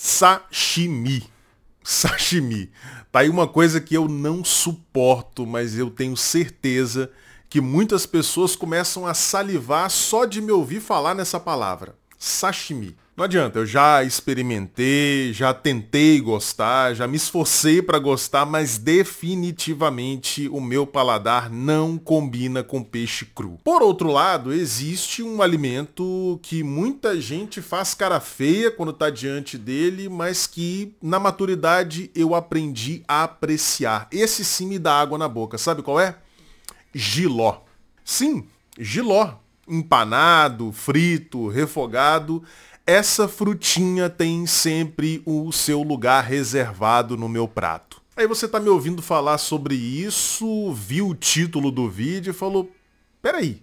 Sashimi. Sashimi. Tá aí uma coisa que eu não suporto, mas eu tenho certeza que muitas pessoas começam a salivar só de me ouvir falar nessa palavra. Sashimi. Não adianta, eu já experimentei, já tentei gostar, já me esforcei para gostar, mas definitivamente o meu paladar não combina com peixe cru. Por outro lado, existe um alimento que muita gente faz cara feia quando está diante dele, mas que na maturidade eu aprendi a apreciar. Esse sim me dá água na boca. Sabe qual é? Giló. Sim, giló. Empanado, frito, refogado essa frutinha tem sempre o seu lugar reservado no meu prato. Aí você está me ouvindo falar sobre isso, viu o título do vídeo e falou, peraí,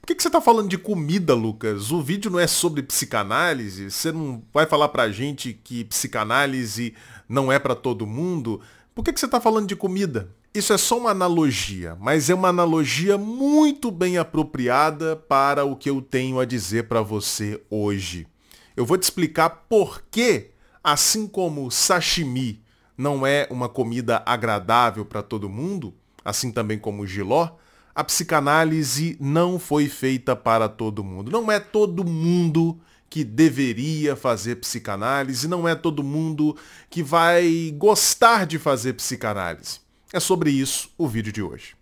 por que, que você está falando de comida, Lucas? O vídeo não é sobre psicanálise? Você não vai falar pra gente que psicanálise não é para todo mundo? Por que, que você está falando de comida? Isso é só uma analogia, mas é uma analogia muito bem apropriada para o que eu tenho a dizer para você hoje. Eu vou te explicar por que, assim como sashimi não é uma comida agradável para todo mundo, assim também como o giló, a psicanálise não foi feita para todo mundo. Não é todo mundo que deveria fazer psicanálise, não é todo mundo que vai gostar de fazer psicanálise. É sobre isso o vídeo de hoje.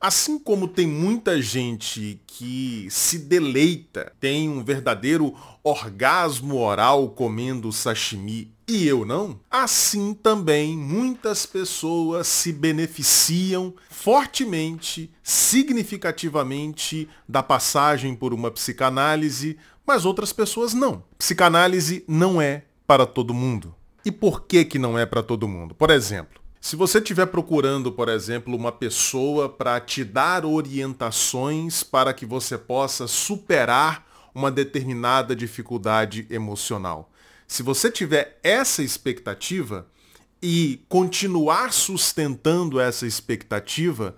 Assim como tem muita gente que se deleita, tem um verdadeiro orgasmo oral comendo sashimi e eu não, assim também muitas pessoas se beneficiam fortemente, significativamente da passagem por uma psicanálise, mas outras pessoas não. Psicanálise não é para todo mundo. E por que que não é para todo mundo? Por exemplo, se você estiver procurando, por exemplo, uma pessoa para te dar orientações para que você possa superar uma determinada dificuldade emocional. Se você tiver essa expectativa e continuar sustentando essa expectativa,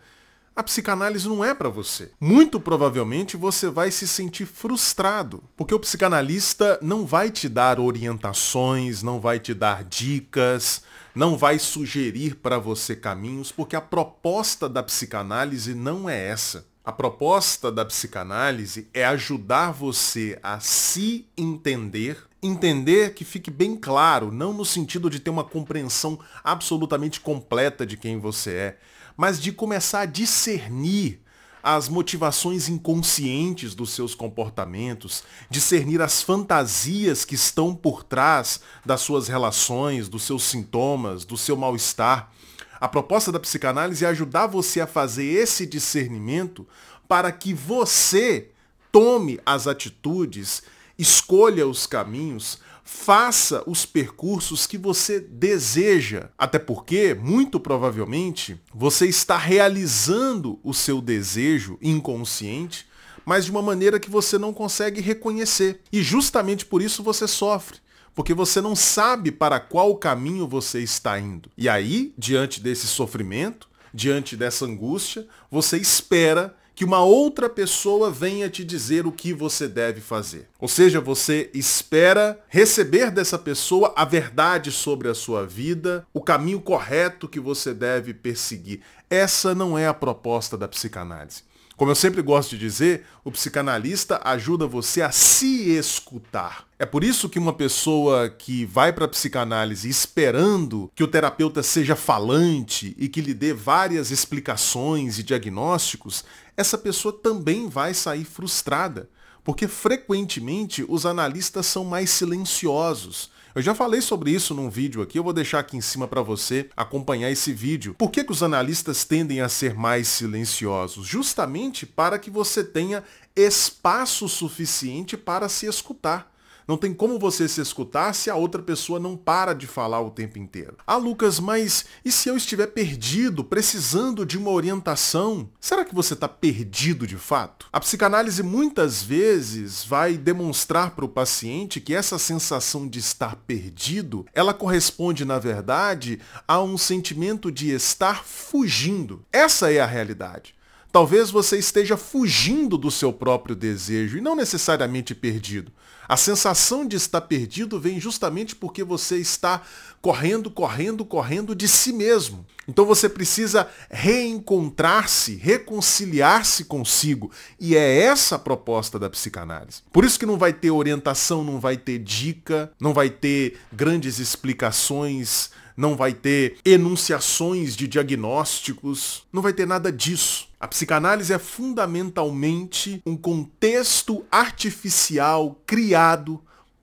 a psicanálise não é para você. Muito provavelmente você vai se sentir frustrado, porque o psicanalista não vai te dar orientações, não vai te dar dicas, não vai sugerir para você caminhos, porque a proposta da psicanálise não é essa. A proposta da psicanálise é ajudar você a se entender, entender que fique bem claro, não no sentido de ter uma compreensão absolutamente completa de quem você é, mas de começar a discernir as motivações inconscientes dos seus comportamentos, discernir as fantasias que estão por trás das suas relações, dos seus sintomas, do seu mal-estar. A proposta da psicanálise é ajudar você a fazer esse discernimento para que você tome as atitudes, escolha os caminhos faça os percursos que você deseja. Até porque, muito provavelmente, você está realizando o seu desejo inconsciente, mas de uma maneira que você não consegue reconhecer. E justamente por isso você sofre. Porque você não sabe para qual caminho você está indo. E aí, diante desse sofrimento, diante dessa angústia, você espera que uma outra pessoa venha te dizer o que você deve fazer. Ou seja, você espera receber dessa pessoa a verdade sobre a sua vida, o caminho correto que você deve perseguir. Essa não é a proposta da psicanálise. Como eu sempre gosto de dizer, o psicanalista ajuda você a se escutar. É por isso que uma pessoa que vai para a psicanálise esperando que o terapeuta seja falante e que lhe dê várias explicações e diagnósticos, essa pessoa também vai sair frustrada, porque frequentemente os analistas são mais silenciosos. Eu já falei sobre isso num vídeo aqui, eu vou deixar aqui em cima para você acompanhar esse vídeo. Por que, que os analistas tendem a ser mais silenciosos? Justamente para que você tenha espaço suficiente para se escutar. Não tem como você se escutar se a outra pessoa não para de falar o tempo inteiro. Ah, Lucas, mas e se eu estiver perdido, precisando de uma orientação? Será que você está perdido de fato? A psicanálise muitas vezes vai demonstrar para o paciente que essa sensação de estar perdido, ela corresponde, na verdade, a um sentimento de estar fugindo. Essa é a realidade. Talvez você esteja fugindo do seu próprio desejo e não necessariamente perdido. A sensação de estar perdido vem justamente porque você está correndo, correndo, correndo de si mesmo. Então você precisa reencontrar-se, reconciliar-se consigo. E é essa a proposta da psicanálise. Por isso que não vai ter orientação, não vai ter dica, não vai ter grandes explicações não vai ter enunciações de diagnósticos, não vai ter nada disso. A psicanálise é fundamentalmente um contexto artificial criado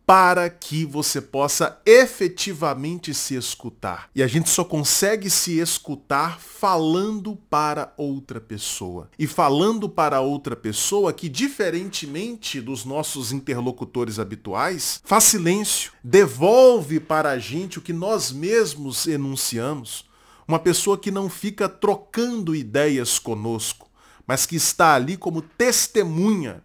para que você possa efetivamente se escutar. E a gente só consegue se escutar falando para outra pessoa. E falando para outra pessoa que, diferentemente dos nossos interlocutores habituais, faz silêncio, devolve para a gente o que nós mesmos enunciamos. Uma pessoa que não fica trocando ideias conosco, mas que está ali como testemunha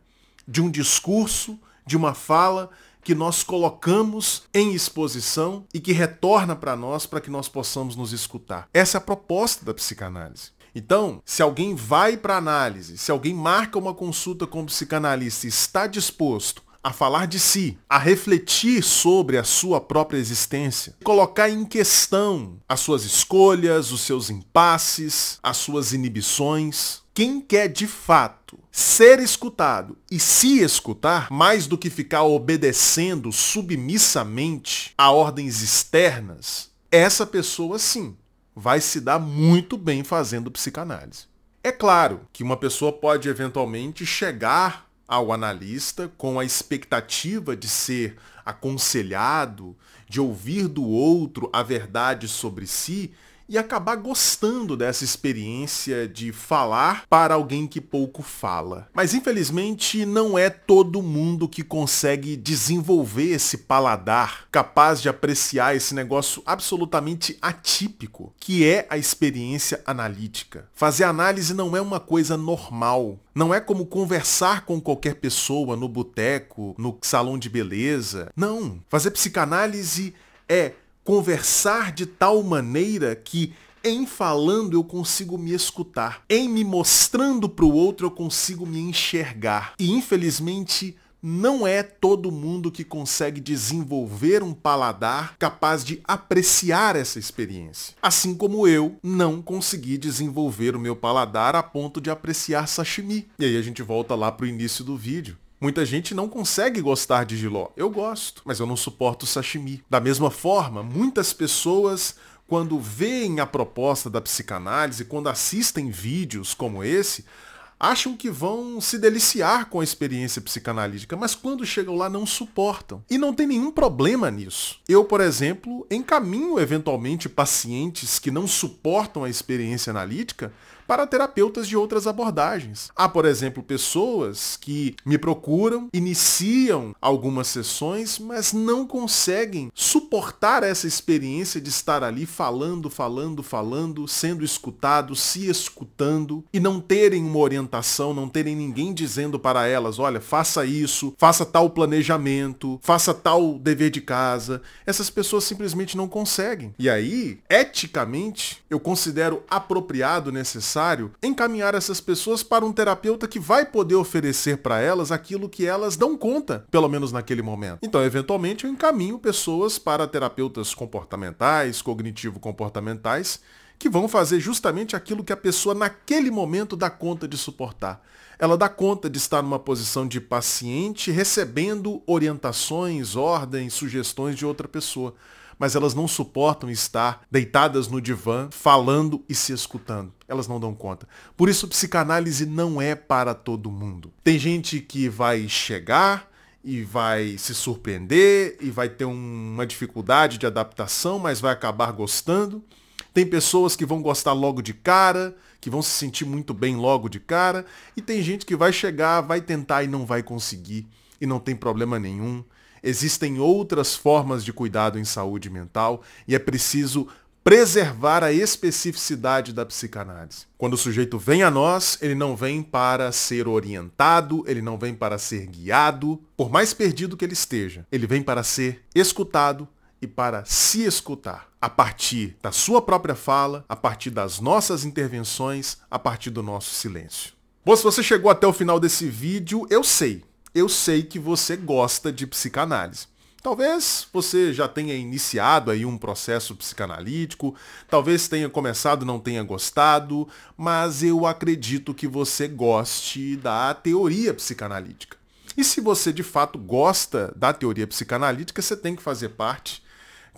de um discurso, de uma fala que nós colocamos em exposição e que retorna para nós para que nós possamos nos escutar. Essa é a proposta da psicanálise. Então, se alguém vai para análise, se alguém marca uma consulta com um psicanalista e está disposto a falar de si, a refletir sobre a sua própria existência, colocar em questão as suas escolhas, os seus impasses, as suas inibições, quem quer de fato ser escutado e se escutar, mais do que ficar obedecendo submissamente a ordens externas, essa pessoa sim vai se dar muito bem fazendo psicanálise. É claro que uma pessoa pode eventualmente chegar ao analista com a expectativa de ser aconselhado, de ouvir do outro a verdade sobre si e acabar gostando dessa experiência de falar para alguém que pouco fala. Mas infelizmente não é todo mundo que consegue desenvolver esse paladar capaz de apreciar esse negócio absolutamente atípico, que é a experiência analítica. Fazer análise não é uma coisa normal. Não é como conversar com qualquer pessoa no boteco, no salão de beleza. Não. Fazer psicanálise é conversar de tal maneira que em falando eu consigo me escutar, em me mostrando para o outro eu consigo me enxergar. E infelizmente não é todo mundo que consegue desenvolver um paladar capaz de apreciar essa experiência. Assim como eu não consegui desenvolver o meu paladar a ponto de apreciar sashimi. E aí a gente volta lá para o início do vídeo. Muita gente não consegue gostar de giló. Eu gosto, mas eu não suporto sashimi. Da mesma forma, muitas pessoas quando veem a proposta da psicanálise, quando assistem vídeos como esse, acham que vão se deliciar com a experiência psicanalítica, mas quando chegam lá não suportam. E não tem nenhum problema nisso. Eu, por exemplo, encaminho eventualmente pacientes que não suportam a experiência analítica para terapeutas de outras abordagens. Há, por exemplo, pessoas que me procuram, iniciam algumas sessões, mas não conseguem suportar essa experiência de estar ali falando, falando, falando, sendo escutado, se escutando e não terem uma orientação, não terem ninguém dizendo para elas, olha, faça isso, faça tal planejamento, faça tal dever de casa. Essas pessoas simplesmente não conseguem. E aí, eticamente, eu considero apropriado, necessário necessário encaminhar essas pessoas para um terapeuta que vai poder oferecer para elas aquilo que elas dão conta, pelo menos naquele momento. Então, eventualmente, eu encaminho pessoas para terapeutas comportamentais, cognitivo-comportamentais, que vão fazer justamente aquilo que a pessoa naquele momento dá conta de suportar. Ela dá conta de estar numa posição de paciente recebendo orientações, ordens, sugestões de outra pessoa mas elas não suportam estar deitadas no divã, falando e se escutando. Elas não dão conta. Por isso, psicanálise não é para todo mundo. Tem gente que vai chegar e vai se surpreender e vai ter uma dificuldade de adaptação, mas vai acabar gostando. Tem pessoas que vão gostar logo de cara, que vão se sentir muito bem logo de cara, e tem gente que vai chegar, vai tentar e não vai conseguir, e não tem problema nenhum Existem outras formas de cuidado em saúde mental e é preciso preservar a especificidade da psicanálise. Quando o sujeito vem a nós, ele não vem para ser orientado, ele não vem para ser guiado, por mais perdido que ele esteja. Ele vem para ser escutado e para se escutar a partir da sua própria fala, a partir das nossas intervenções, a partir do nosso silêncio. Bom, se você chegou até o final desse vídeo, eu sei, eu sei que você gosta de psicanálise. Talvez você já tenha iniciado aí um processo psicanalítico, talvez tenha começado não tenha gostado, mas eu acredito que você goste da teoria psicanalítica. E se você de fato gosta da teoria psicanalítica, você tem que fazer parte,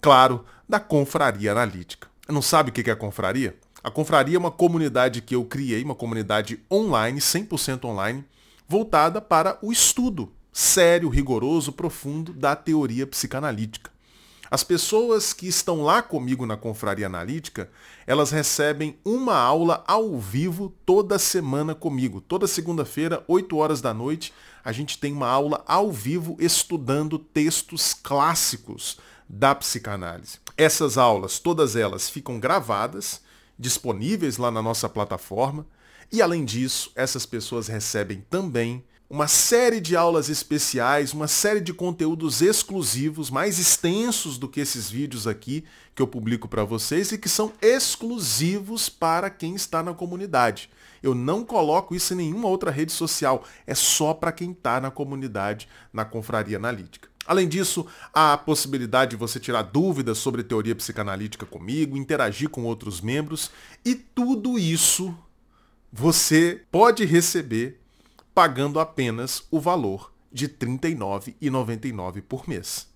claro, da confraria analítica. Não sabe o que é a confraria? A confraria é uma comunidade que eu criei, uma comunidade online, 100% online, voltada para o estudo sério, rigoroso, profundo da teoria psicanalítica. As pessoas que estão lá comigo na Confraria Analítica, elas recebem uma aula ao vivo toda semana comigo. Toda segunda-feira, 8 horas da noite, a gente tem uma aula ao vivo estudando textos clássicos da psicanálise. Essas aulas, todas elas ficam gravadas, disponíveis lá na nossa plataforma, e além disso, essas pessoas recebem também uma série de aulas especiais, uma série de conteúdos exclusivos, mais extensos do que esses vídeos aqui que eu publico para vocês e que são exclusivos para quem está na comunidade. Eu não coloco isso em nenhuma outra rede social, é só para quem está na comunidade, na Confraria Analítica. Além disso, há a possibilidade de você tirar dúvidas sobre teoria psicanalítica comigo, interagir com outros membros e tudo isso você pode receber pagando apenas o valor de R$ 39,99 por mês.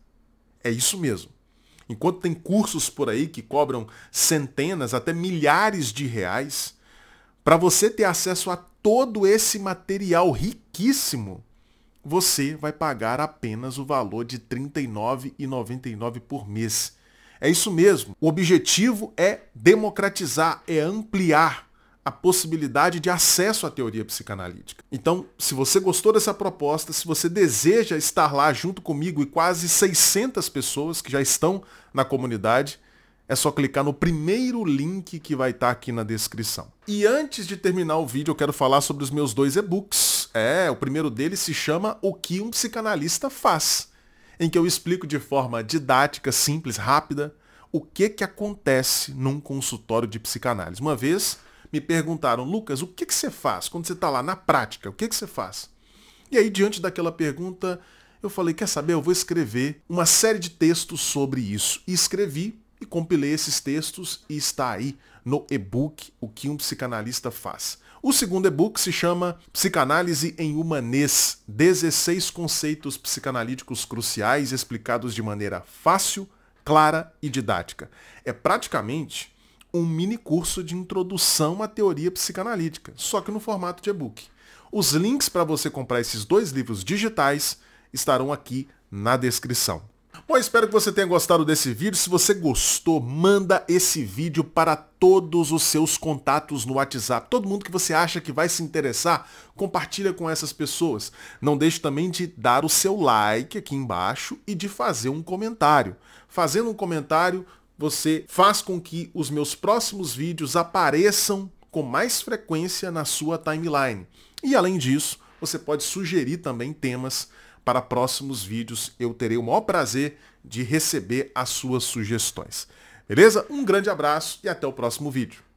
É isso mesmo. Enquanto tem cursos por aí que cobram centenas, até milhares de reais, para você ter acesso a todo esse material riquíssimo, você vai pagar apenas o valor de R$ 39,99 por mês. É isso mesmo. O objetivo é democratizar, é ampliar a possibilidade de acesso à teoria psicanalítica. Então, se você gostou dessa proposta, se você deseja estar lá junto comigo e quase 600 pessoas que já estão na comunidade, é só clicar no primeiro link que vai estar aqui na descrição. E antes de terminar o vídeo, eu quero falar sobre os meus dois e-books. É, o primeiro deles se chama O que um psicanalista faz, em que eu explico de forma didática, simples, rápida, o que que acontece num consultório de psicanálise. Uma vez me perguntaram, Lucas, o que, que você faz quando você está lá na prática? O que, que você faz? E aí, diante daquela pergunta, eu falei, quer saber, eu vou escrever uma série de textos sobre isso. E escrevi e compilei esses textos e está aí no e-book O que um psicanalista faz. O segundo e-book se chama Psicanálise em Humanês, 16 conceitos psicanalíticos cruciais explicados de maneira fácil, clara e didática. É praticamente um mini curso de introdução à teoria psicanalítica, só que no formato de e-book. Os links para você comprar esses dois livros digitais estarão aqui na descrição. Bom, espero que você tenha gostado desse vídeo. Se você gostou, manda esse vídeo para todos os seus contatos no WhatsApp. Todo mundo que você acha que vai se interessar, compartilha com essas pessoas. Não deixe também de dar o seu like aqui embaixo e de fazer um comentário. Fazendo um comentário, você faz com que os meus próximos vídeos apareçam com mais frequência na sua timeline. E além disso, você pode sugerir também temas para próximos vídeos. Eu terei o maior prazer de receber as suas sugestões. Beleza? Um grande abraço e até o próximo vídeo.